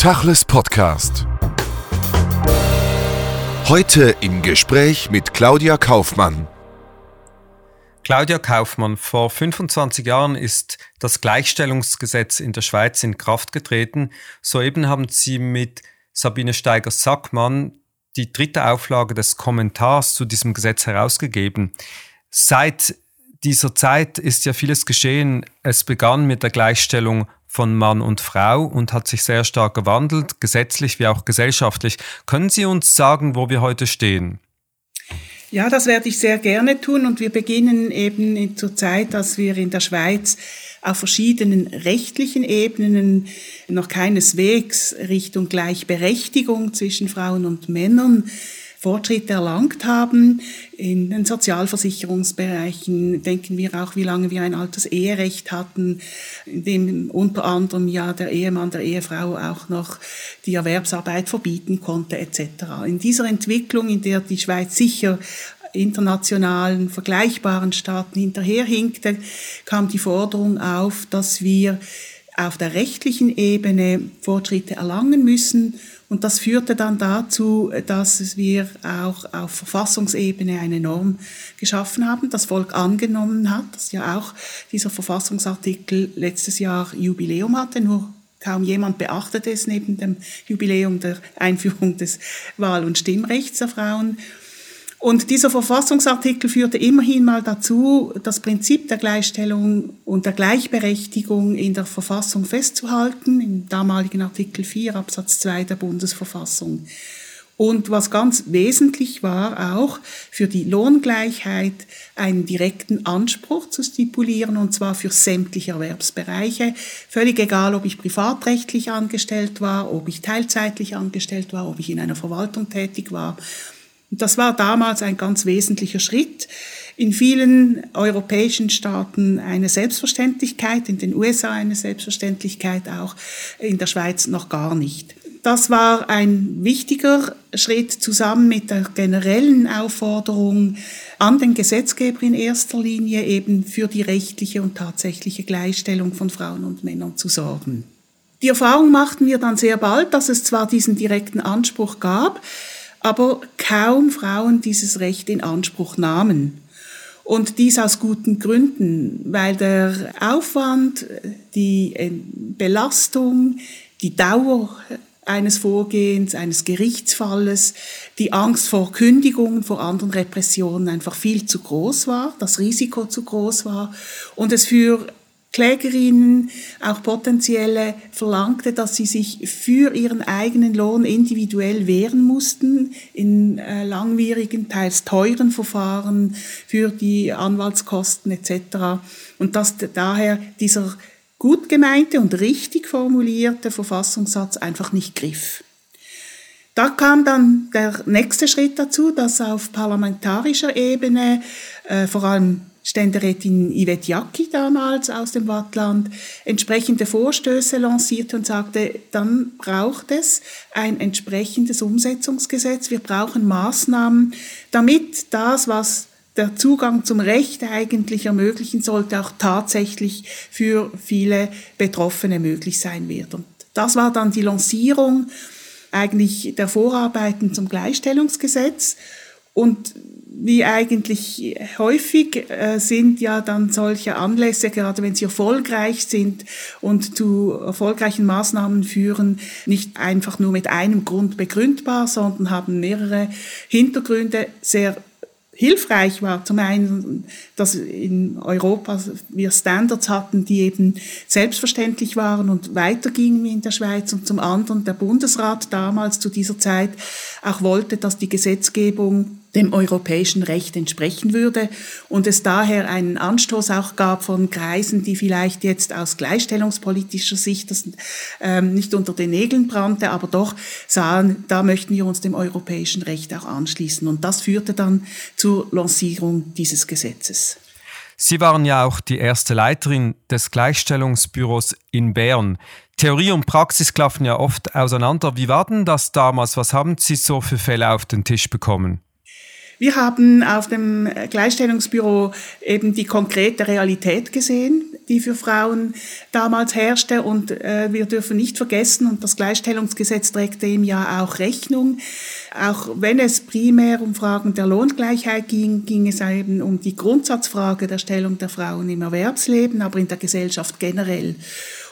Tachles Podcast. Heute im Gespräch mit Claudia Kaufmann. Claudia Kaufmann, vor 25 Jahren ist das Gleichstellungsgesetz in der Schweiz in Kraft getreten. Soeben haben Sie mit Sabine Steiger-Sackmann die dritte Auflage des Kommentars zu diesem Gesetz herausgegeben. Seit dieser Zeit ist ja vieles geschehen. Es begann mit der Gleichstellung von Mann und Frau und hat sich sehr stark gewandelt, gesetzlich wie auch gesellschaftlich. Können Sie uns sagen, wo wir heute stehen? Ja, das werde ich sehr gerne tun und wir beginnen eben zur Zeit, dass wir in der Schweiz auf verschiedenen rechtlichen Ebenen noch keineswegs Richtung Gleichberechtigung zwischen Frauen und Männern Fortschritte erlangt haben. In den Sozialversicherungsbereichen denken wir auch, wie lange wir ein altes Eherecht hatten, in dem unter anderem ja der Ehemann der Ehefrau auch noch die Erwerbsarbeit verbieten konnte etc. In dieser Entwicklung, in der die Schweiz sicher internationalen vergleichbaren Staaten hinterherhinkte, kam die Forderung auf, dass wir auf der rechtlichen Ebene Fortschritte erlangen müssen und das führte dann dazu, dass wir auch auf Verfassungsebene eine Norm geschaffen haben, das Volk angenommen hat, dass ja auch dieser Verfassungsartikel letztes Jahr Jubiläum hatte, nur kaum jemand beachtete es neben dem Jubiläum der Einführung des Wahl- und Stimmrechts der Frauen. Und dieser Verfassungsartikel führte immerhin mal dazu, das Prinzip der Gleichstellung und der Gleichberechtigung in der Verfassung festzuhalten, im damaligen Artikel 4 Absatz 2 der Bundesverfassung. Und was ganz wesentlich war, auch für die Lohngleichheit einen direkten Anspruch zu stipulieren, und zwar für sämtliche Erwerbsbereiche. Völlig egal, ob ich privatrechtlich angestellt war, ob ich teilzeitlich angestellt war, ob ich in einer Verwaltung tätig war und das war damals ein ganz wesentlicher Schritt. In vielen europäischen Staaten eine Selbstverständlichkeit, in den USA eine Selbstverständlichkeit auch, in der Schweiz noch gar nicht. Das war ein wichtiger Schritt zusammen mit der generellen Aufforderung an den Gesetzgeber in erster Linie eben für die rechtliche und tatsächliche Gleichstellung von Frauen und Männern zu sorgen. Die Erfahrung machten wir dann sehr bald, dass es zwar diesen direkten Anspruch gab, aber kaum Frauen dieses Recht in Anspruch nahmen. Und dies aus guten Gründen, weil der Aufwand, die äh, Belastung, die Dauer eines Vorgehens, eines Gerichtsfalles, die Angst vor Kündigungen, vor anderen Repressionen einfach viel zu groß war, das Risiko zu groß war und es für Klägerinnen, auch potenzielle, verlangte, dass sie sich für ihren eigenen Lohn individuell wehren mussten in äh, langwierigen, teils teuren Verfahren für die Anwaltskosten etc. Und dass daher dieser gut gemeinte und richtig formulierte Verfassungssatz einfach nicht griff. Da kam dann der nächste Schritt dazu, dass auf parlamentarischer Ebene äh, vor allem Ständerätin Yvette Jacki damals aus dem Wattland entsprechende Vorstöße lancierte und sagte, dann braucht es ein entsprechendes Umsetzungsgesetz. Wir brauchen Maßnahmen, damit das, was der Zugang zum Recht eigentlich ermöglichen sollte, auch tatsächlich für viele Betroffene möglich sein wird. Und das war dann die Lancierung eigentlich der Vorarbeiten zum Gleichstellungsgesetz. Und wie eigentlich häufig äh, sind ja dann solche Anlässe, gerade wenn sie erfolgreich sind und zu erfolgreichen Maßnahmen führen, nicht einfach nur mit einem Grund begründbar, sondern haben mehrere Hintergründe, sehr hilfreich war. Zum einen, dass in Europa wir Standards hatten, die eben selbstverständlich waren und weitergingen wie in der Schweiz. Und zum anderen der Bundesrat damals zu dieser Zeit auch wollte, dass die Gesetzgebung dem europäischen Recht entsprechen würde und es daher einen Anstoß auch gab von Kreisen, die vielleicht jetzt aus gleichstellungspolitischer Sicht das ähm, nicht unter den Nägeln brannte, aber doch sahen, da möchten wir uns dem europäischen Recht auch anschließen. Und das führte dann zur Lancierung dieses Gesetzes. Sie waren ja auch die erste Leiterin des Gleichstellungsbüros in Bern. Theorie und Praxis klaffen ja oft auseinander. Wie war denn das damals? Was haben Sie so für Fälle auf den Tisch bekommen? Wir haben auf dem Gleichstellungsbüro eben die konkrete Realität gesehen, die für Frauen damals herrschte. Und äh, wir dürfen nicht vergessen, und das Gleichstellungsgesetz trägt dem ja auch Rechnung, auch wenn es primär um Fragen der Lohngleichheit ging, ging es eben um die Grundsatzfrage der Stellung der Frauen im Erwerbsleben, aber in der Gesellschaft generell.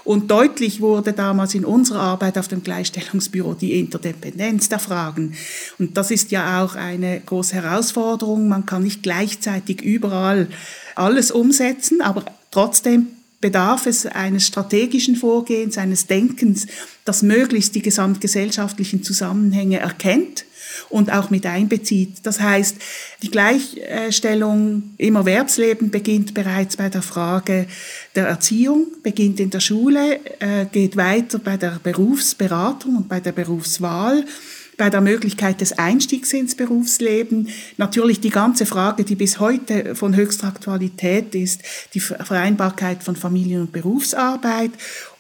Und deutlich wurde damals in unserer Arbeit auf dem Gleichstellungsbüro die Interdependenz der Fragen. Und das ist ja auch eine große Herausforderung. Man kann nicht gleichzeitig überall alles umsetzen, aber trotzdem bedarf es eines strategischen Vorgehens, eines Denkens, das möglichst die gesamtgesellschaftlichen Zusammenhänge erkennt und auch mit einbezieht. Das heißt, die Gleichstellung im Erwerbsleben beginnt bereits bei der Frage der Erziehung, beginnt in der Schule, äh, geht weiter bei der Berufsberatung und bei der Berufswahl bei der Möglichkeit des Einstiegs ins Berufsleben. Natürlich die ganze Frage, die bis heute von höchster Aktualität ist, die Vereinbarkeit von Familien- und Berufsarbeit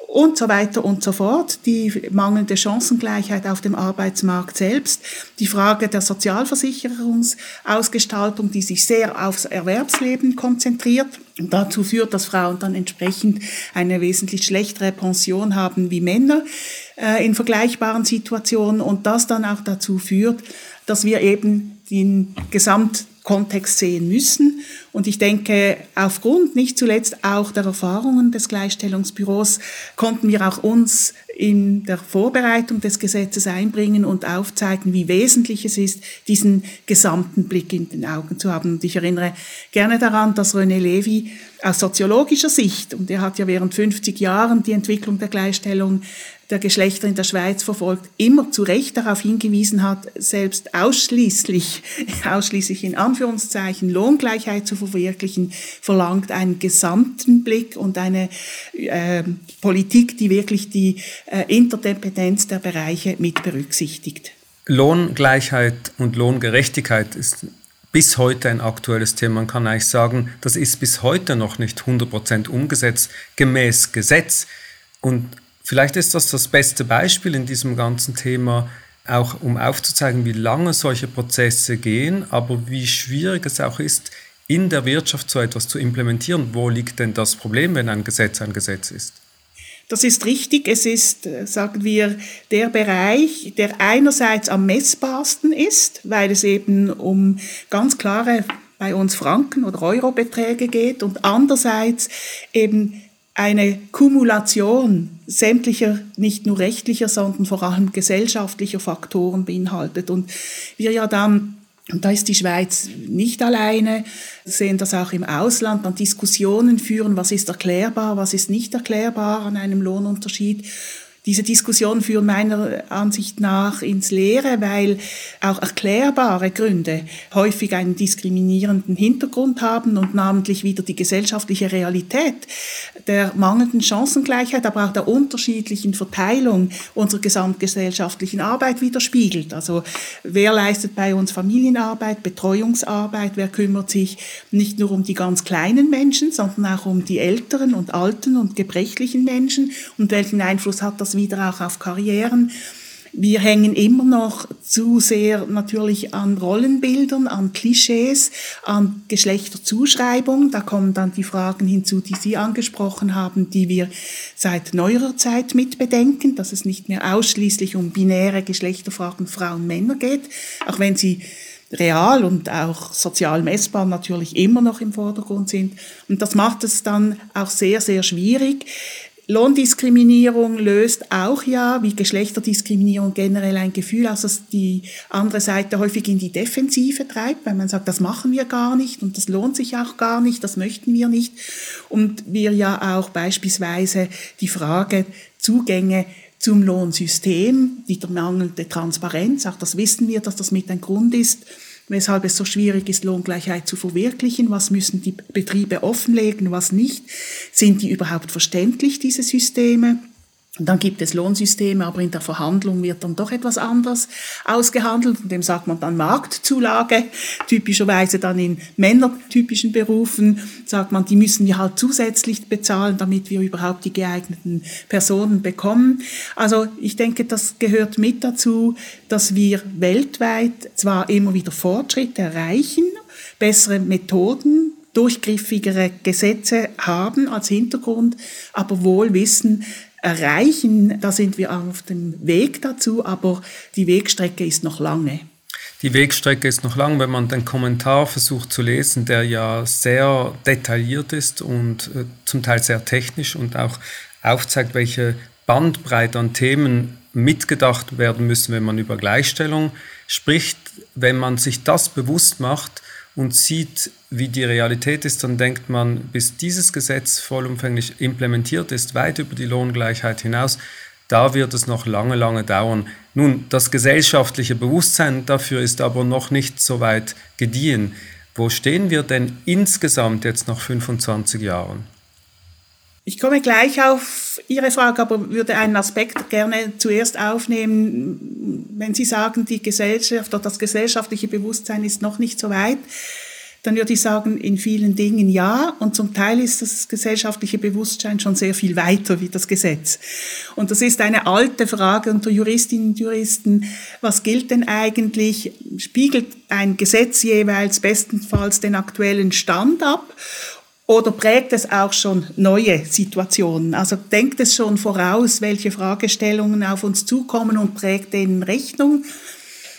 und so weiter und so fort, die mangelnde Chancengleichheit auf dem Arbeitsmarkt selbst, die Frage der Sozialversicherungsausgestaltung, die sich sehr aufs Erwerbsleben konzentriert. Und dazu führt, dass Frauen dann entsprechend eine wesentlich schlechtere Pension haben wie Männer äh, in vergleichbaren Situationen. Und das dann auch dazu führt, dass wir eben den Gesamtkontext sehen müssen und ich denke, aufgrund nicht zuletzt auch der Erfahrungen des Gleichstellungsbüros konnten wir auch uns in der Vorbereitung des Gesetzes einbringen und aufzeigen, wie wesentlich es ist, diesen gesamten Blick in den Augen zu haben. Und ich erinnere gerne daran, dass René Levy aus soziologischer Sicht, und er hat ja während 50 Jahren die Entwicklung der Gleichstellung der Geschlechter in der Schweiz verfolgt, immer zu Recht darauf hingewiesen hat, selbst ausschließlich, ausschließlich in Anführungszeichen Lohngleichheit zu verwirklichen, verlangt einen gesamten Blick und eine äh, Politik, die wirklich die äh, Interdependenz der Bereiche mit berücksichtigt. Lohngleichheit und Lohngerechtigkeit ist bis heute ein aktuelles Thema. Man kann eigentlich sagen, das ist bis heute noch nicht 100% umgesetzt gemäß Gesetz. Und vielleicht ist das das beste Beispiel in diesem ganzen Thema, auch um aufzuzeigen, wie lange solche Prozesse gehen, aber wie schwierig es auch ist, in der Wirtschaft so etwas zu implementieren. Wo liegt denn das Problem, wenn ein Gesetz ein Gesetz ist? Das ist richtig. Es ist, äh, sagen wir, der Bereich, der einerseits am messbarsten ist, weil es eben um ganz klare bei uns Franken- oder Eurobeträge geht und andererseits eben eine Kumulation sämtlicher, nicht nur rechtlicher, sondern vor allem gesellschaftlicher Faktoren beinhaltet. Und wir ja dann und da ist die Schweiz nicht alleine, sehen das auch im Ausland, dann Diskussionen führen, was ist erklärbar, was ist nicht erklärbar an einem Lohnunterschied. Diese Diskussionen führen meiner Ansicht nach ins Leere, weil auch erklärbare Gründe häufig einen diskriminierenden Hintergrund haben und namentlich wieder die gesellschaftliche Realität der mangelnden Chancengleichheit, aber auch der unterschiedlichen Verteilung unserer gesamtgesellschaftlichen Arbeit widerspiegelt. Also wer leistet bei uns Familienarbeit, Betreuungsarbeit, wer kümmert sich nicht nur um die ganz kleinen Menschen, sondern auch um die älteren und alten und gebrechlichen Menschen und welchen Einfluss hat das wieder auch auf Karrieren. Wir hängen immer noch zu sehr natürlich an Rollenbildern, an Klischees, an Geschlechterzuschreibung. Da kommen dann die Fragen hinzu, die Sie angesprochen haben, die wir seit neuerer Zeit mit bedenken, dass es nicht mehr ausschließlich um binäre Geschlechterfragen Frauen, Männer geht, auch wenn sie real und auch sozial messbar natürlich immer noch im Vordergrund sind. Und das macht es dann auch sehr, sehr schwierig. Lohndiskriminierung löst auch ja, wie Geschlechterdiskriminierung generell ein Gefühl aus, dass die andere Seite häufig in die Defensive treibt, weil man sagt, das machen wir gar nicht und das lohnt sich auch gar nicht, das möchten wir nicht. Und wir ja auch beispielsweise die Frage Zugänge zum Lohnsystem, die mangelnde Transparenz, auch das wissen wir, dass das mit ein Grund ist, weshalb es so schwierig ist, Lohngleichheit zu verwirklichen. Was müssen die Betriebe offenlegen, was nicht? Sind die überhaupt verständlich, diese Systeme? Und dann gibt es Lohnsysteme, aber in der Verhandlung wird dann doch etwas anders ausgehandelt. Und dem sagt man dann Marktzulage. Typischerweise dann in männertypischen Berufen sagt man, die müssen wir halt zusätzlich bezahlen, damit wir überhaupt die geeigneten Personen bekommen. Also ich denke, das gehört mit dazu, dass wir weltweit zwar immer wieder Fortschritte erreichen, bessere Methoden, durchgriffigere Gesetze haben als Hintergrund, aber wohl wissen, erreichen, da sind wir auf dem Weg dazu, aber die Wegstrecke ist noch lange. Die Wegstrecke ist noch lang, wenn man den Kommentar versucht zu lesen, der ja sehr detailliert ist und äh, zum Teil sehr technisch und auch aufzeigt, welche Bandbreite an Themen mitgedacht werden müssen, wenn man über Gleichstellung spricht. Wenn man sich das bewusst macht, und sieht, wie die Realität ist, dann denkt man, bis dieses Gesetz vollumfänglich implementiert ist, weit über die Lohngleichheit hinaus, da wird es noch lange, lange dauern. Nun, das gesellschaftliche Bewusstsein dafür ist aber noch nicht so weit gediehen. Wo stehen wir denn insgesamt jetzt nach 25 Jahren? Ich komme gleich auf Ihre Frage, aber würde einen Aspekt gerne zuerst aufnehmen. Wenn Sie sagen, die Gesellschaft oder das gesellschaftliche Bewusstsein ist noch nicht so weit, dann würde ich sagen, in vielen Dingen ja. Und zum Teil ist das gesellschaftliche Bewusstsein schon sehr viel weiter wie das Gesetz. Und das ist eine alte Frage unter Juristinnen und Juristen. Was gilt denn eigentlich? Spiegelt ein Gesetz jeweils bestenfalls den aktuellen Stand ab? Oder prägt es auch schon neue Situationen? Also denkt es schon voraus, welche Fragestellungen auf uns zukommen und prägt denen Rechnung?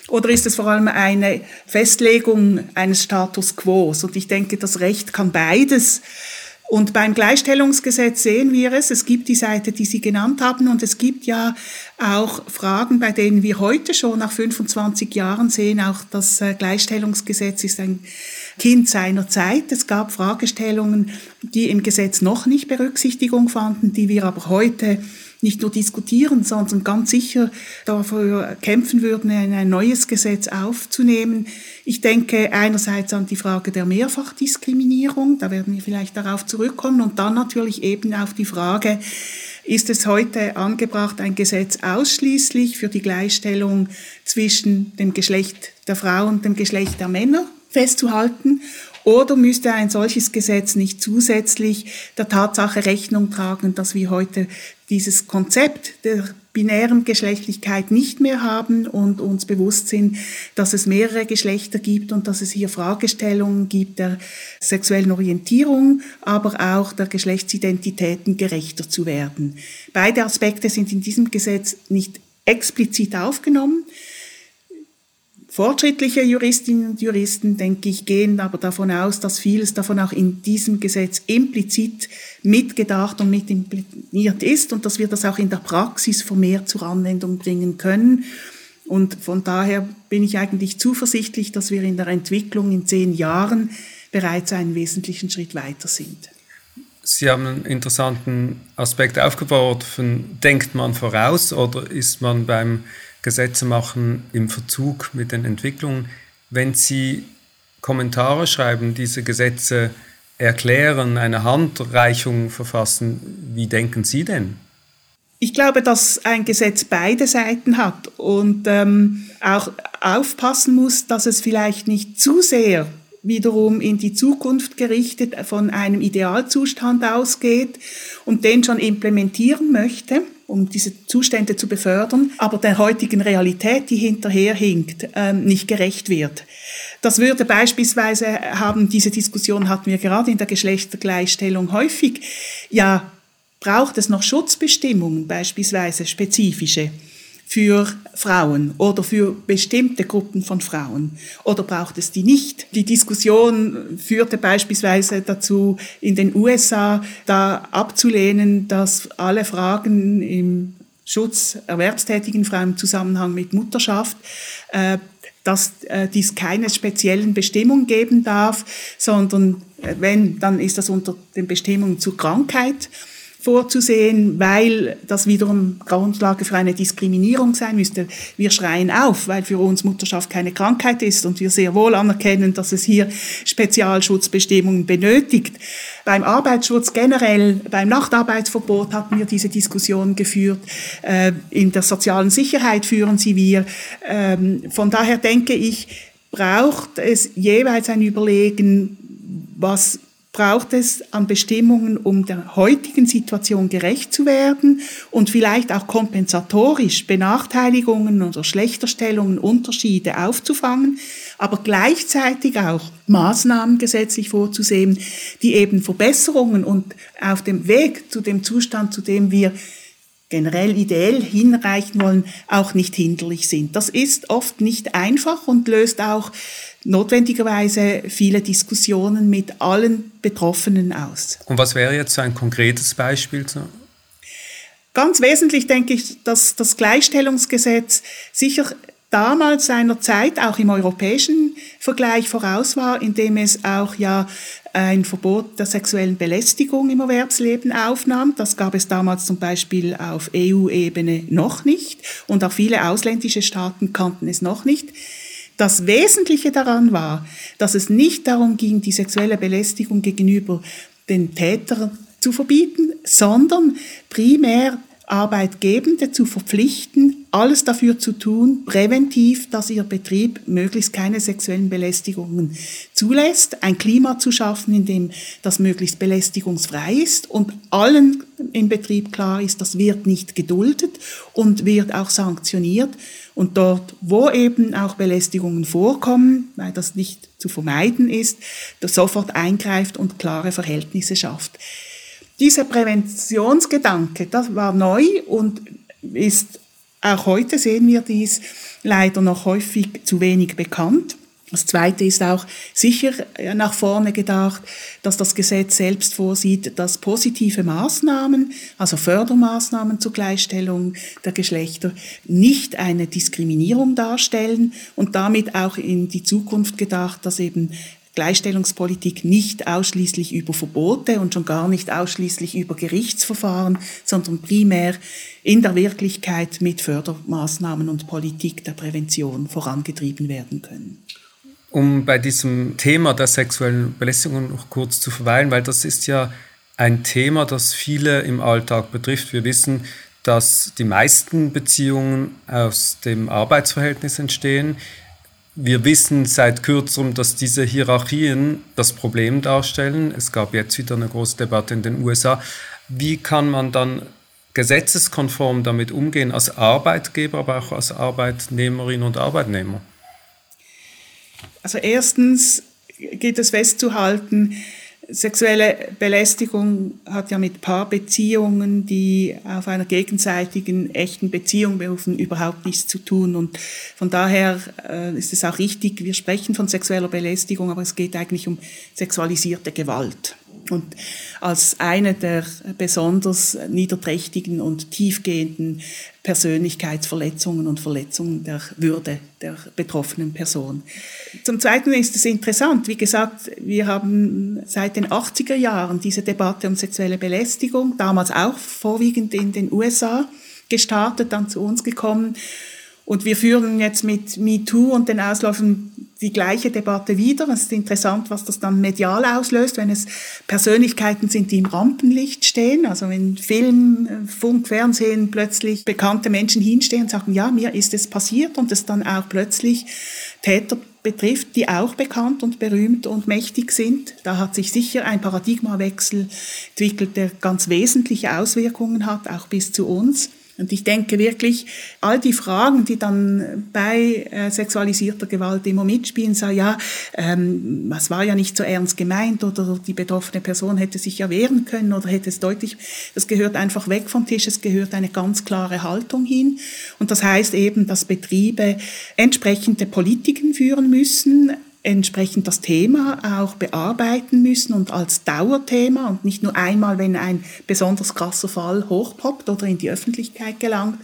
Oder ist es vor allem eine Festlegung eines Status quo? Und ich denke, das Recht kann beides. Und beim Gleichstellungsgesetz sehen wir es. Es gibt die Seite, die Sie genannt haben. Und es gibt ja auch Fragen, bei denen wir heute schon nach 25 Jahren sehen, auch das äh, Gleichstellungsgesetz ist ein Kind seiner Zeit. Es gab Fragestellungen, die im Gesetz noch nicht Berücksichtigung fanden, die wir aber heute nicht nur diskutieren, sondern ganz sicher dafür kämpfen würden, ein neues Gesetz aufzunehmen. Ich denke einerseits an die Frage der Mehrfachdiskriminierung, da werden wir vielleicht darauf zurückkommen, und dann natürlich eben auf die Frage, ist es heute angebracht, ein Gesetz ausschließlich für die Gleichstellung zwischen dem Geschlecht der Frau und dem Geschlecht der Männer festzuhalten? Oder müsste ein solches Gesetz nicht zusätzlich der Tatsache Rechnung tragen, dass wir heute dieses Konzept der binären Geschlechtlichkeit nicht mehr haben und uns bewusst sind, dass es mehrere Geschlechter gibt und dass es hier Fragestellungen gibt der sexuellen Orientierung, aber auch der Geschlechtsidentitäten gerechter zu werden. Beide Aspekte sind in diesem Gesetz nicht explizit aufgenommen. Fortschrittliche Juristinnen und Juristen, denke ich, gehen aber davon aus, dass vieles davon auch in diesem Gesetz implizit mitgedacht und mitimpliniert ist und dass wir das auch in der Praxis vermehrt zur Anwendung bringen können. Und von daher bin ich eigentlich zuversichtlich, dass wir in der Entwicklung in zehn Jahren bereits einen wesentlichen Schritt weiter sind. Sie haben einen interessanten Aspekt aufgebaut. Denkt man voraus oder ist man beim Gesetze machen im Verzug mit den Entwicklungen. Wenn Sie Kommentare schreiben, diese Gesetze erklären, eine Handreichung verfassen, wie denken Sie denn? Ich glaube, dass ein Gesetz beide Seiten hat und ähm, auch aufpassen muss, dass es vielleicht nicht zu sehr wiederum in die Zukunft gerichtet von einem Idealzustand ausgeht und den schon implementieren möchte um diese Zustände zu befördern, aber der heutigen Realität, die hinterherhinkt, ähm, nicht gerecht wird. Das würde beispielsweise haben, diese Diskussion hatten wir gerade in der Geschlechtergleichstellung häufig, ja, braucht es noch Schutzbestimmungen, beispielsweise spezifische für Frauen oder für bestimmte Gruppen von Frauen oder braucht es die nicht? Die Diskussion führte beispielsweise dazu, in den USA da abzulehnen, dass alle Fragen im Schutz erwerbstätigen Frauen im Zusammenhang mit Mutterschaft äh, dass äh, dies keine speziellen Bestimmungen geben darf, sondern äh, wenn, dann ist das unter den Bestimmungen zur Krankheit vorzusehen, weil das wiederum Grundlage für eine Diskriminierung sein müsste. Wir schreien auf, weil für uns Mutterschaft keine Krankheit ist und wir sehr wohl anerkennen, dass es hier Spezialschutzbestimmungen benötigt. Beim Arbeitsschutz generell, beim Nachtarbeitsverbot hatten wir diese Diskussion geführt. Äh, in der sozialen Sicherheit führen sie wir. Ähm, von daher denke ich, braucht es jeweils ein Überlegen, was braucht es an Bestimmungen, um der heutigen Situation gerecht zu werden und vielleicht auch kompensatorisch Benachteiligungen oder Schlechterstellungen, Unterschiede aufzufangen, aber gleichzeitig auch Maßnahmen gesetzlich vorzusehen, die eben Verbesserungen und auf dem Weg zu dem Zustand, zu dem wir generell ideell hinreichen wollen, auch nicht hinderlich sind. Das ist oft nicht einfach und löst auch notwendigerweise viele Diskussionen mit allen Betroffenen aus. Und was wäre jetzt so ein konkretes Beispiel? Ganz wesentlich denke ich, dass das Gleichstellungsgesetz sicher damals seiner Zeit auch im europäischen Vergleich voraus war, indem es auch ja ein Verbot der sexuellen Belästigung im Erwerbsleben aufnahm. Das gab es damals zum Beispiel auf EU-Ebene noch nicht und auch viele ausländische Staaten kannten es noch nicht. Das Wesentliche daran war, dass es nicht darum ging, die sexuelle Belästigung gegenüber den Tätern zu verbieten, sondern primär Arbeitgebende zu verpflichten, alles dafür zu tun, präventiv, dass ihr Betrieb möglichst keine sexuellen Belästigungen zulässt, ein Klima zu schaffen, in dem das möglichst belästigungsfrei ist und allen im Betrieb klar ist, das wird nicht geduldet und wird auch sanktioniert. Und dort, wo eben auch Belästigungen vorkommen, weil das nicht zu vermeiden ist, sofort eingreift und klare Verhältnisse schafft. Dieser Präventionsgedanke, das war neu und ist auch heute sehen wir dies leider noch häufig zu wenig bekannt. Das Zweite ist auch sicher nach vorne gedacht, dass das Gesetz selbst vorsieht, dass positive Maßnahmen, also Fördermaßnahmen zur Gleichstellung der Geschlechter, nicht eine Diskriminierung darstellen und damit auch in die Zukunft gedacht, dass eben Gleichstellungspolitik nicht ausschließlich über Verbote und schon gar nicht ausschließlich über Gerichtsverfahren, sondern primär in der Wirklichkeit mit Fördermaßnahmen und Politik der Prävention vorangetrieben werden können. Um bei diesem Thema der sexuellen Belästigung noch kurz zu verweilen, weil das ist ja ein Thema, das viele im Alltag betrifft. Wir wissen, dass die meisten Beziehungen aus dem Arbeitsverhältnis entstehen. Wir wissen seit kürzerem, dass diese Hierarchien das Problem darstellen. Es gab jetzt wieder eine große Debatte in den USA. Wie kann man dann gesetzeskonform damit umgehen als Arbeitgeber, aber auch als Arbeitnehmerin und Arbeitnehmer? Also erstens geht es festzuhalten, Sexuelle Belästigung hat ja mit Paarbeziehungen, die auf einer gegenseitigen echten Beziehung berufen, überhaupt nichts zu tun. Und von daher äh, ist es auch richtig, wir sprechen von sexueller Belästigung, aber es geht eigentlich um sexualisierte Gewalt. Und als eine der besonders niederträchtigen und tiefgehenden Persönlichkeitsverletzungen und Verletzungen der Würde der betroffenen Person. Zum Zweiten ist es interessant, wie gesagt, wir haben seit den 80er Jahren diese Debatte um sexuelle Belästigung, damals auch vorwiegend in den USA gestartet, dann zu uns gekommen. Und wir führen jetzt mit MeToo und den Ausläufen die gleiche Debatte wieder. Es ist interessant, was das dann medial auslöst, wenn es Persönlichkeiten sind, die im Rampenlicht stehen. Also wenn Film, Funk, Fernsehen plötzlich bekannte Menschen hinstehen und sagen, ja, mir ist es passiert und es dann auch plötzlich Täter betrifft, die auch bekannt und berühmt und mächtig sind. Da hat sich sicher ein Paradigmawechsel entwickelt, der ganz wesentliche Auswirkungen hat, auch bis zu uns. Und ich denke wirklich, all die Fragen, die dann bei äh, sexualisierter Gewalt immer mitspielen, sagen, ja, ähm, es war ja nicht so ernst gemeint oder die betroffene Person hätte sich ja wehren können oder hätte es deutlich, das gehört einfach weg vom Tisch, es gehört eine ganz klare Haltung hin. Und das heißt eben, dass Betriebe entsprechende Politiken führen müssen, entsprechend das Thema auch bearbeiten müssen und als Dauerthema und nicht nur einmal, wenn ein besonders krasser Fall hochpoppt oder in die Öffentlichkeit gelangt.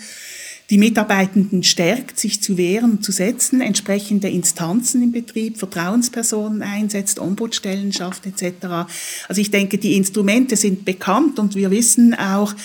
die Mitarbeitenden stärkt, sich zu wehren, zu setzen, entsprechende Instanzen im Betrieb, Vertrauenspersonen einsetzt, Ombudsstellen schafft etc. Also ich denke, die Instrumente sind bekannt und wir wissen auch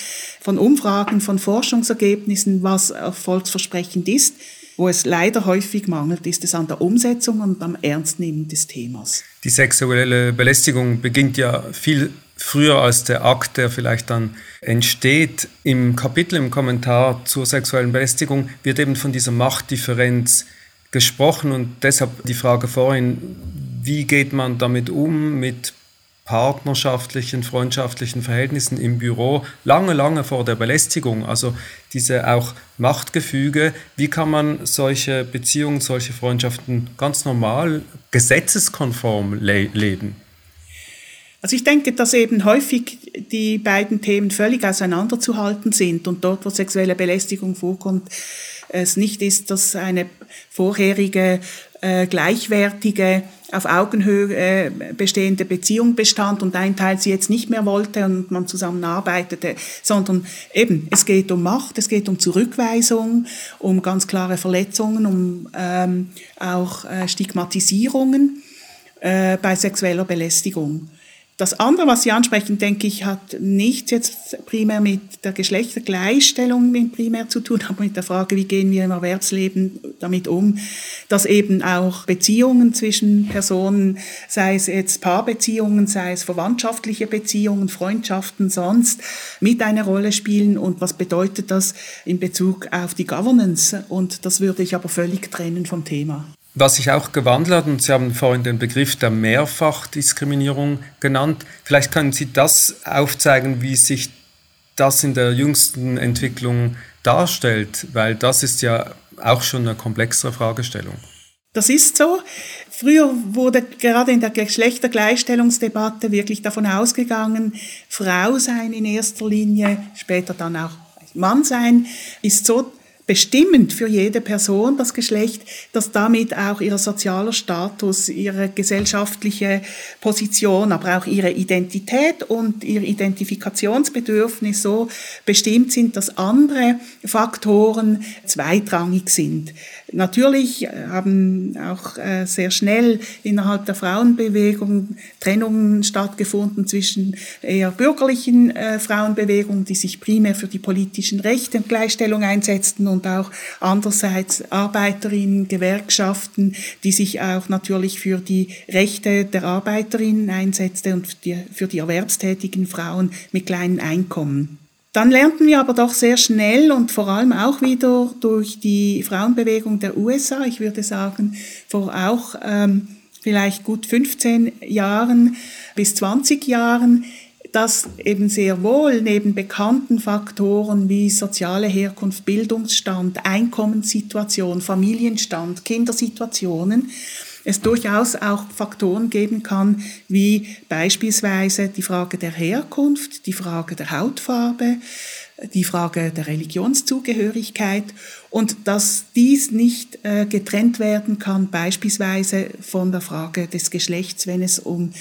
von Umfragen, von Forschungsergebnissen, was erfolgsversprechend ist. Wo es leider häufig mangelt, ist es an der Umsetzung und am Ernstnehmen des Themas. Die sexuelle Belästigung beginnt ja viel früher als der Akt, der vielleicht dann entsteht. Im Kapitel, im Kommentar zur sexuellen Belästigung wird eben von dieser Machtdifferenz gesprochen und deshalb die Frage vorhin, wie geht man damit um mit partnerschaftlichen, freundschaftlichen Verhältnissen im Büro, lange, lange vor der Belästigung. Also diese auch Machtgefüge, wie kann man solche Beziehungen, solche Freundschaften ganz normal, gesetzeskonform le leben? Also ich denke, dass eben häufig die beiden Themen völlig auseinanderzuhalten sind und dort, wo sexuelle Belästigung vorkommt, es nicht ist, dass eine vorherige äh, gleichwertige auf Augenhöhe äh, bestehende Beziehung bestand und ein Teil sie jetzt nicht mehr wollte und man zusammenarbeitete, sondern eben, es geht um Macht, es geht um Zurückweisung, um ganz klare Verletzungen, um ähm, auch äh, Stigmatisierungen äh, bei sexueller Belästigung. Das andere, was Sie ansprechen, denke ich, hat nichts jetzt primär mit der Geschlechtergleichstellung primär zu tun, aber mit der Frage, wie gehen wir im Erwerbsleben damit um, dass eben auch Beziehungen zwischen Personen, sei es jetzt Paarbeziehungen, sei es verwandtschaftliche Beziehungen, Freundschaften sonst, mit einer Rolle spielen und was bedeutet das in Bezug auf die Governance. Und das würde ich aber völlig trennen vom Thema. Was sich auch gewandelt hat, und Sie haben vorhin den Begriff der Mehrfachdiskriminierung genannt, vielleicht können Sie das aufzeigen, wie sich das in der jüngsten Entwicklung darstellt, weil das ist ja auch schon eine komplexere Fragestellung. Das ist so. Früher wurde gerade in der Geschlechtergleichstellungsdebatte wirklich davon ausgegangen, Frau sein in erster Linie, später dann auch Mann sein, ist so bestimmend für jede Person, das Geschlecht, dass damit auch ihr sozialer Status, ihre gesellschaftliche Position, aber auch ihre Identität und ihr Identifikationsbedürfnis so bestimmt sind, dass andere Faktoren zweitrangig sind. Natürlich haben auch äh, sehr schnell innerhalb der Frauenbewegung Trennungen stattgefunden zwischen eher bürgerlichen äh, Frauenbewegungen, die sich primär für die politischen Rechte und Gleichstellung einsetzten und auch andererseits Arbeiterinnen, Gewerkschaften, die sich auch natürlich für die Rechte der Arbeiterinnen einsetzten und für die erwerbstätigen Frauen mit kleinen Einkommen. Dann lernten wir aber doch sehr schnell und vor allem auch wieder durch die Frauenbewegung der USA, ich würde sagen vor auch ähm, vielleicht gut 15 Jahren bis 20 Jahren, dass eben sehr wohl neben bekannten Faktoren wie soziale Herkunft, Bildungsstand, Einkommenssituation, Familienstand, Kindersituationen, es durchaus auch Faktoren geben kann, wie beispielsweise die Frage der Herkunft, die Frage der Hautfarbe, die Frage der Religionszugehörigkeit und dass dies nicht äh, getrennt werden kann, beispielsweise von der Frage des Geschlechts, wenn es um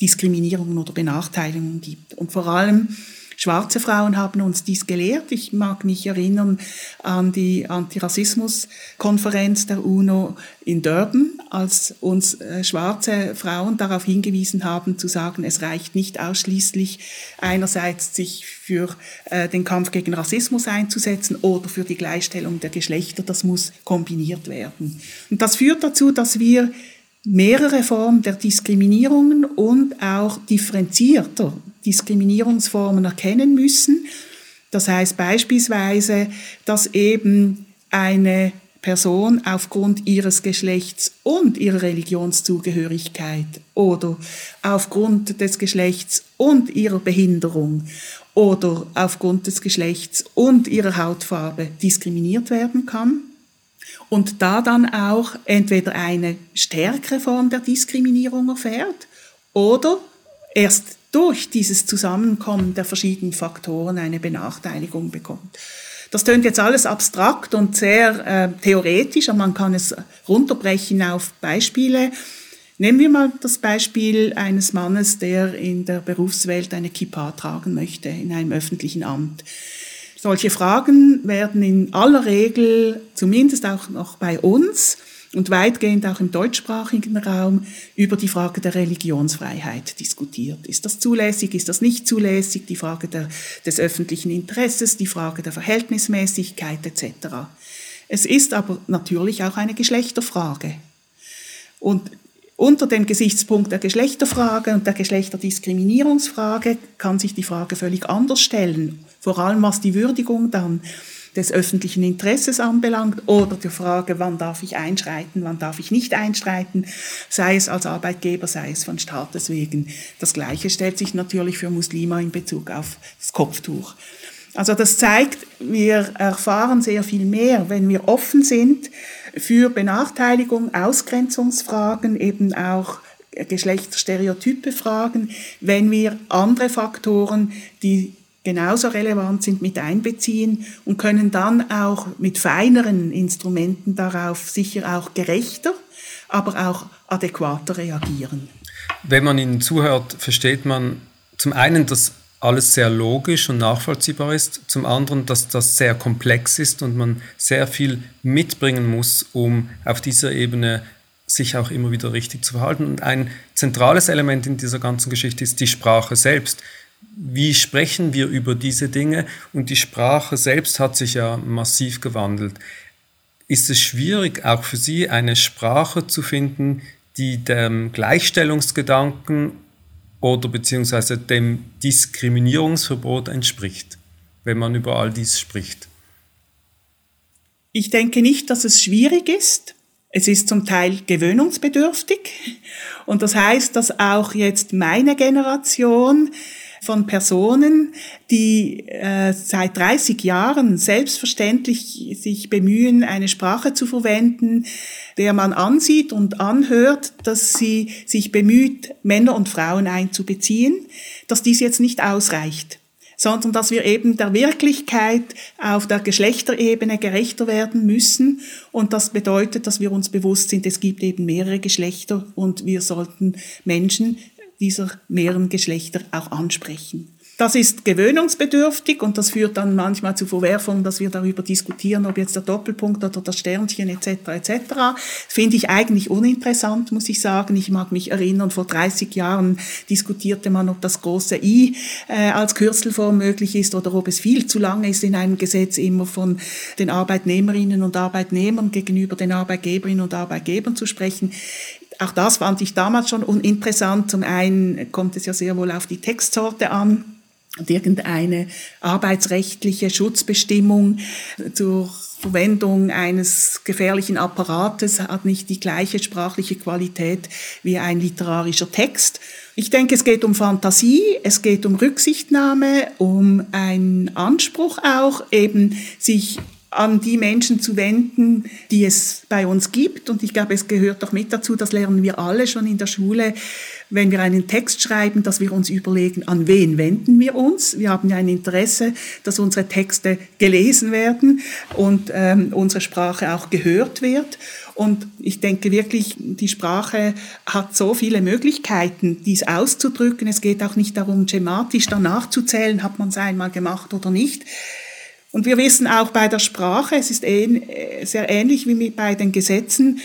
Diskriminierungen oder Benachteiligungen gibt. Und vor allem Schwarze Frauen haben uns dies gelehrt. Ich mag mich erinnern an die Antirassismuskonferenz der UNO in Durban, als uns äh, schwarze Frauen darauf hingewiesen haben, zu sagen, es reicht nicht ausschließlich einerseits sich für äh, den Kampf gegen Rassismus einzusetzen oder für die Gleichstellung der Geschlechter. Das muss kombiniert werden. Und das führt dazu, dass wir mehrere Formen der Diskriminierungen und auch differenzierter Diskriminierungsformen erkennen müssen. Das heißt beispielsweise, dass eben eine Person aufgrund ihres Geschlechts und ihrer Religionszugehörigkeit oder aufgrund des Geschlechts und ihrer Behinderung oder aufgrund des Geschlechts und ihrer Hautfarbe diskriminiert werden kann und da dann auch entweder eine stärkere Form der Diskriminierung erfährt oder erst durch dieses Zusammenkommen der verschiedenen Faktoren eine Benachteiligung bekommt. Das tönt jetzt alles abstrakt und sehr äh, theoretisch, aber man kann es runterbrechen auf Beispiele. Nehmen wir mal das Beispiel eines Mannes, der in der Berufswelt eine Kippa tragen möchte, in einem öffentlichen Amt. Solche Fragen werden in aller Regel, zumindest auch noch bei uns und weitgehend auch im deutschsprachigen Raum, über die Frage der Religionsfreiheit diskutiert. Ist das zulässig, ist das nicht zulässig, die Frage der, des öffentlichen Interesses, die Frage der Verhältnismäßigkeit etc. Es ist aber natürlich auch eine Geschlechterfrage. Und unter dem Gesichtspunkt der Geschlechterfrage und der Geschlechterdiskriminierungsfrage kann sich die Frage völlig anders stellen, vor allem was die Würdigung dann des öffentlichen Interesses anbelangt oder die Frage, wann darf ich einschreiten, wann darf ich nicht einschreiten, sei es als Arbeitgeber, sei es von Staates wegen. Das Gleiche stellt sich natürlich für Muslime in Bezug auf das Kopftuch. Also das zeigt, wir erfahren sehr viel mehr, wenn wir offen sind für Benachteiligung, Ausgrenzungsfragen, eben auch Geschlechterstereotype Fragen, wenn wir andere Faktoren, die genauso relevant sind, mit einbeziehen und können dann auch mit feineren Instrumenten darauf sicher auch gerechter, aber auch adäquater reagieren. Wenn man Ihnen zuhört, versteht man zum einen, dass alles sehr logisch und nachvollziehbar ist, zum anderen, dass das sehr komplex ist und man sehr viel mitbringen muss, um auf dieser Ebene sich auch immer wieder richtig zu verhalten. Und ein zentrales Element in dieser ganzen Geschichte ist die Sprache selbst. Wie sprechen wir über diese Dinge? Und die Sprache selbst hat sich ja massiv gewandelt. Ist es schwierig, auch für Sie eine Sprache zu finden, die dem Gleichstellungsgedanken oder beziehungsweise dem Diskriminierungsverbot entspricht, wenn man über all dies spricht? Ich denke nicht, dass es schwierig ist. Es ist zum Teil gewöhnungsbedürftig. Und das heißt, dass auch jetzt meine Generation von Personen, die äh, seit 30 Jahren selbstverständlich sich bemühen, eine Sprache zu verwenden, der man ansieht und anhört, dass sie sich bemüht, Männer und Frauen einzubeziehen, dass dies jetzt nicht ausreicht sondern dass wir eben der Wirklichkeit auf der Geschlechterebene gerechter werden müssen. Und das bedeutet, dass wir uns bewusst sind, es gibt eben mehrere Geschlechter und wir sollten Menschen dieser mehreren Geschlechter auch ansprechen. Das ist gewöhnungsbedürftig und das führt dann manchmal zu Verwerfungen, dass wir darüber diskutieren, ob jetzt der Doppelpunkt oder das Sternchen etc. etc. Finde ich eigentlich uninteressant, muss ich sagen. Ich mag mich erinnern, vor 30 Jahren diskutierte man, ob das große I äh, als Kürzelform möglich ist oder ob es viel zu lange ist in einem Gesetz immer von den Arbeitnehmerinnen und Arbeitnehmern gegenüber den Arbeitgeberinnen und Arbeitgebern zu sprechen auch das fand ich damals schon uninteressant. Zum einen kommt es ja sehr wohl auf die Textsorte an und irgendeine arbeitsrechtliche Schutzbestimmung zur Verwendung eines gefährlichen Apparates hat nicht die gleiche sprachliche Qualität wie ein literarischer Text. Ich denke, es geht um Fantasie, es geht um Rücksichtnahme, um einen Anspruch auch, eben sich an die Menschen zu wenden, die es bei uns gibt. Und ich glaube, es gehört doch mit dazu, das lernen wir alle schon in der Schule, wenn wir einen Text schreiben, dass wir uns überlegen, an wen wenden wir uns. Wir haben ja ein Interesse, dass unsere Texte gelesen werden und ähm, unsere Sprache auch gehört wird. Und ich denke wirklich, die Sprache hat so viele Möglichkeiten, dies auszudrücken. Es geht auch nicht darum, schematisch danach zu zählen, hat man es einmal gemacht oder nicht. Und wir wissen auch bei der Sprache, es ist äh, sehr ähnlich wie bei den Gesetzen,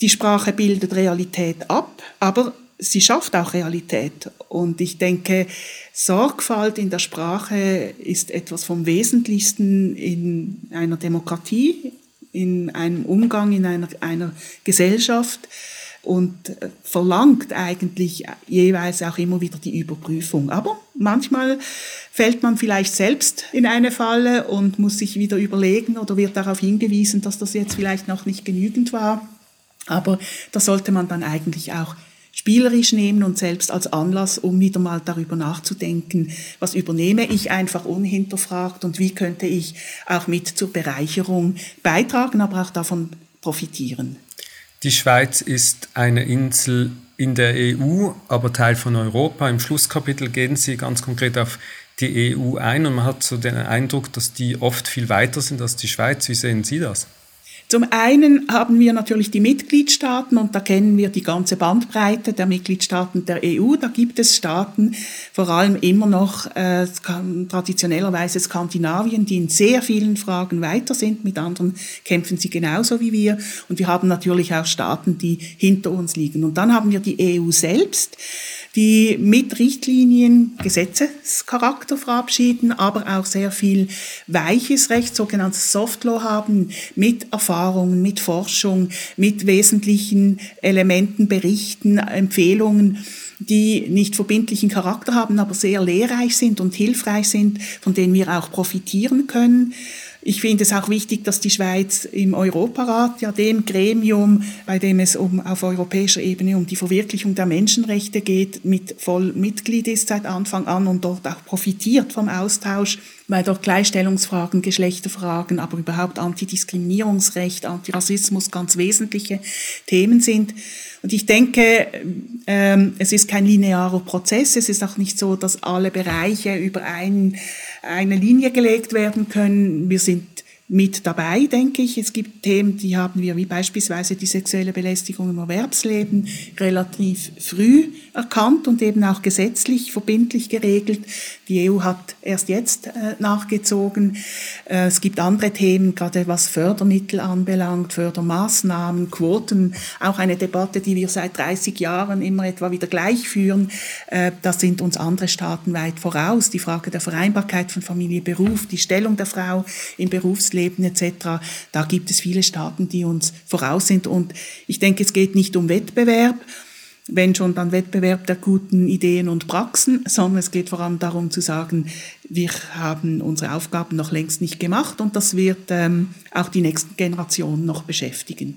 die Sprache bildet Realität ab, aber sie schafft auch Realität. Und ich denke, Sorgfalt in der Sprache ist etwas vom Wesentlichsten in einer Demokratie, in einem Umgang in einer, einer Gesellschaft und äh, verlangt eigentlich jeweils auch immer wieder die Überprüfung. Aber manchmal fällt man vielleicht selbst in eine Falle und muss sich wieder überlegen oder wird darauf hingewiesen, dass das jetzt vielleicht noch nicht genügend war. Aber das sollte man dann eigentlich auch spielerisch nehmen und selbst als Anlass, um wieder mal darüber nachzudenken, was übernehme ich einfach unhinterfragt und wie könnte ich auch mit zur Bereicherung beitragen, aber auch davon profitieren. Die Schweiz ist eine Insel in der EU, aber Teil von Europa. Im Schlusskapitel gehen Sie ganz konkret auf die EU ein und man hat so den Eindruck, dass die oft viel weiter sind als die Schweiz. Wie sehen Sie das? Zum einen haben wir natürlich die Mitgliedstaaten und da kennen wir die ganze Bandbreite der Mitgliedstaaten der EU. Da gibt es Staaten, vor allem immer noch äh, traditionellerweise Skandinavien, die in sehr vielen Fragen weiter sind. Mit anderen kämpfen sie genauso wie wir. Und wir haben natürlich auch Staaten, die hinter uns liegen. Und dann haben wir die EU selbst die mit Richtlinien Gesetzescharakter verabschieden, aber auch sehr viel weiches Recht, sogenanntes Soft Law haben, mit Erfahrungen, mit Forschung, mit wesentlichen Elementen, Berichten, Empfehlungen die nicht verbindlichen Charakter haben, aber sehr lehrreich sind und hilfreich sind, von denen wir auch profitieren können. Ich finde es auch wichtig, dass die Schweiz im Europarat, ja dem Gremium, bei dem es um, auf europäischer Ebene um die Verwirklichung der Menschenrechte geht, mit voll Mitglied ist seit Anfang an und dort auch profitiert vom Austausch, weil dort Gleichstellungsfragen, Geschlechterfragen, aber überhaupt Antidiskriminierungsrecht, Antirassismus ganz wesentliche Themen sind. Und ich denke, ähm, es ist kein linearer Prozess. Es ist auch nicht so, dass alle Bereiche über ein, eine Linie gelegt werden können. Wir sind mit dabei, denke ich. Es gibt Themen, die haben wir, wie beispielsweise die sexuelle Belästigung im Erwerbsleben, relativ früh erkannt und eben auch gesetzlich verbindlich geregelt. Die EU hat erst jetzt äh, nachgezogen. Äh, es gibt andere Themen, gerade was Fördermittel anbelangt, Fördermaßnahmen, Quoten, auch eine Debatte, die wir seit 30 Jahren immer etwa wieder gleich führen. Äh, da sind uns andere Staaten weit voraus. Die Frage der Vereinbarkeit von Familie, Beruf, die Stellung der Frau im Berufsleben etc. Da gibt es viele Staaten, die uns voraus sind. Und ich denke, es geht nicht um Wettbewerb, wenn schon dann Wettbewerb der guten Ideen und Praxen, sondern es geht vor allem darum zu sagen, wir haben unsere Aufgaben noch längst nicht gemacht und das wird ähm, auch die nächsten Generationen noch beschäftigen.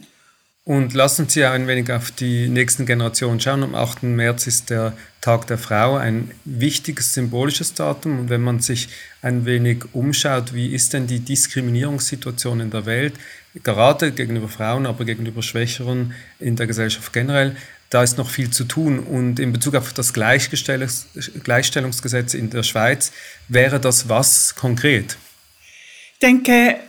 Und lassen Sie ein wenig auf die nächsten Generationen schauen. Am 8. März ist der Tag der Frau, ein wichtiges symbolisches Datum. Und wenn man sich ein wenig umschaut, wie ist denn die Diskriminierungssituation in der Welt, gerade gegenüber Frauen, aber gegenüber Schwächeren in der Gesellschaft generell, da ist noch viel zu tun. Und in Bezug auf das Gleichstellungsgesetz in der Schweiz wäre das was konkret? Ich denke,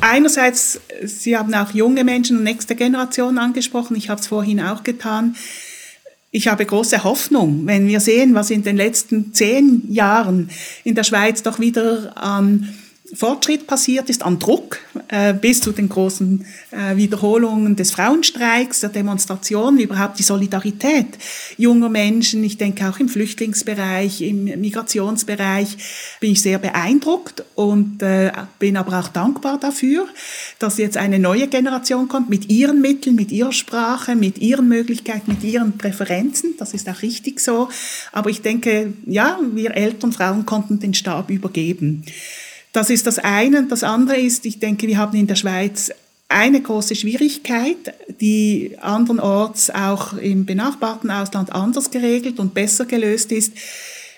einerseits, Sie haben auch junge Menschen und nächste Generation angesprochen. Ich habe es vorhin auch getan. Ich habe große Hoffnung, wenn wir sehen, was in den letzten zehn Jahren in der Schweiz doch wieder an Fortschritt passiert ist an Druck äh, bis zu den großen äh, Wiederholungen des Frauenstreiks, der Demonstrationen, überhaupt die Solidarität junger Menschen. Ich denke auch im Flüchtlingsbereich, im Migrationsbereich bin ich sehr beeindruckt und äh, bin aber auch dankbar dafür, dass jetzt eine neue Generation kommt mit ihren Mitteln, mit ihrer Sprache, mit ihren Möglichkeiten, mit ihren Präferenzen. Das ist auch richtig so. Aber ich denke, ja, wir Eltern, Frauen konnten den Stab übergeben. Das ist das eine. Das andere ist, ich denke, wir haben in der Schweiz eine große Schwierigkeit, die andernorts auch im benachbarten Ausland anders geregelt und besser gelöst ist.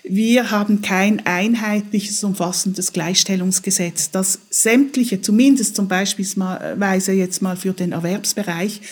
Wir haben kein einheitliches, umfassendes Gleichstellungsgesetz, das sämtliche, zumindest zum Beispiel jetzt mal für den Erwerbsbereich,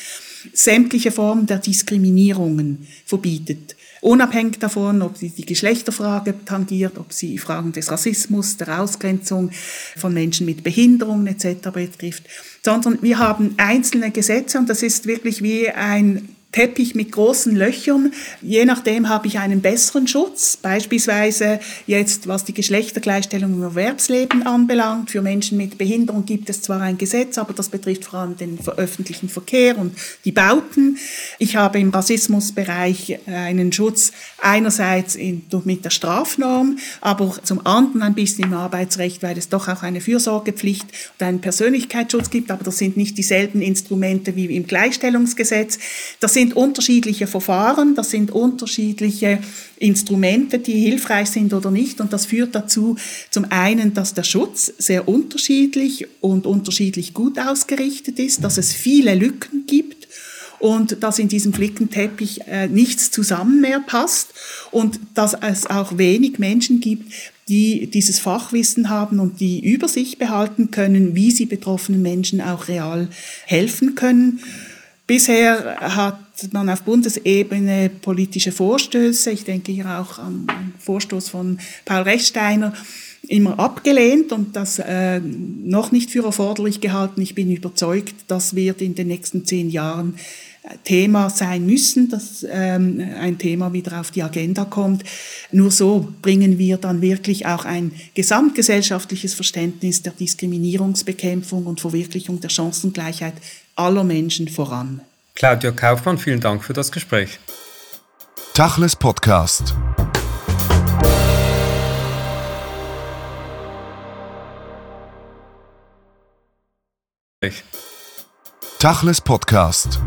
sämtliche Formen der Diskriminierungen verbietet. Unabhängig davon, ob sie die Geschlechterfrage tangiert, ob sie Fragen des Rassismus, der Ausgrenzung von Menschen mit Behinderungen etc. betrifft, sondern wir haben einzelne Gesetze und das ist wirklich wie ein Teppich mit großen Löchern. Je nachdem habe ich einen besseren Schutz. Beispielsweise jetzt, was die Geschlechtergleichstellung im Erwerbsleben anbelangt. Für Menschen mit Behinderung gibt es zwar ein Gesetz, aber das betrifft vor allem den öffentlichen Verkehr und die Bauten. Ich habe im Rassismusbereich einen Schutz einerseits in, mit der Strafnorm, aber zum anderen ein bisschen im Arbeitsrecht, weil es doch auch eine Fürsorgepflicht und einen Persönlichkeitsschutz gibt, aber das sind nicht dieselben Instrumente wie im Gleichstellungsgesetz. Das sind unterschiedliche Verfahren, das sind unterschiedliche Instrumente, die hilfreich sind oder nicht. Und das führt dazu, zum einen, dass der Schutz sehr unterschiedlich und unterschiedlich gut ausgerichtet ist, dass es viele Lücken gibt und dass in diesem Flickenteppich äh, nichts zusammen mehr passt und dass es auch wenig Menschen gibt, die dieses Fachwissen haben und die über sich behalten können, wie sie betroffenen Menschen auch real helfen können. Bisher hat man auf Bundesebene politische Vorstöße, ich denke hier auch den Vorstoß von Paul Rechsteiner, immer abgelehnt und das äh, noch nicht für erforderlich gehalten. Ich bin überzeugt, das wird in den nächsten zehn Jahren Thema sein müssen, dass ähm, ein Thema wieder auf die Agenda kommt. Nur so bringen wir dann wirklich auch ein gesamtgesellschaftliches Verständnis der Diskriminierungsbekämpfung und Verwirklichung der Chancengleichheit aller Menschen voran. Claudia Kaufmann, vielen Dank für das Gespräch. Tachles Podcast. Tachles Podcast.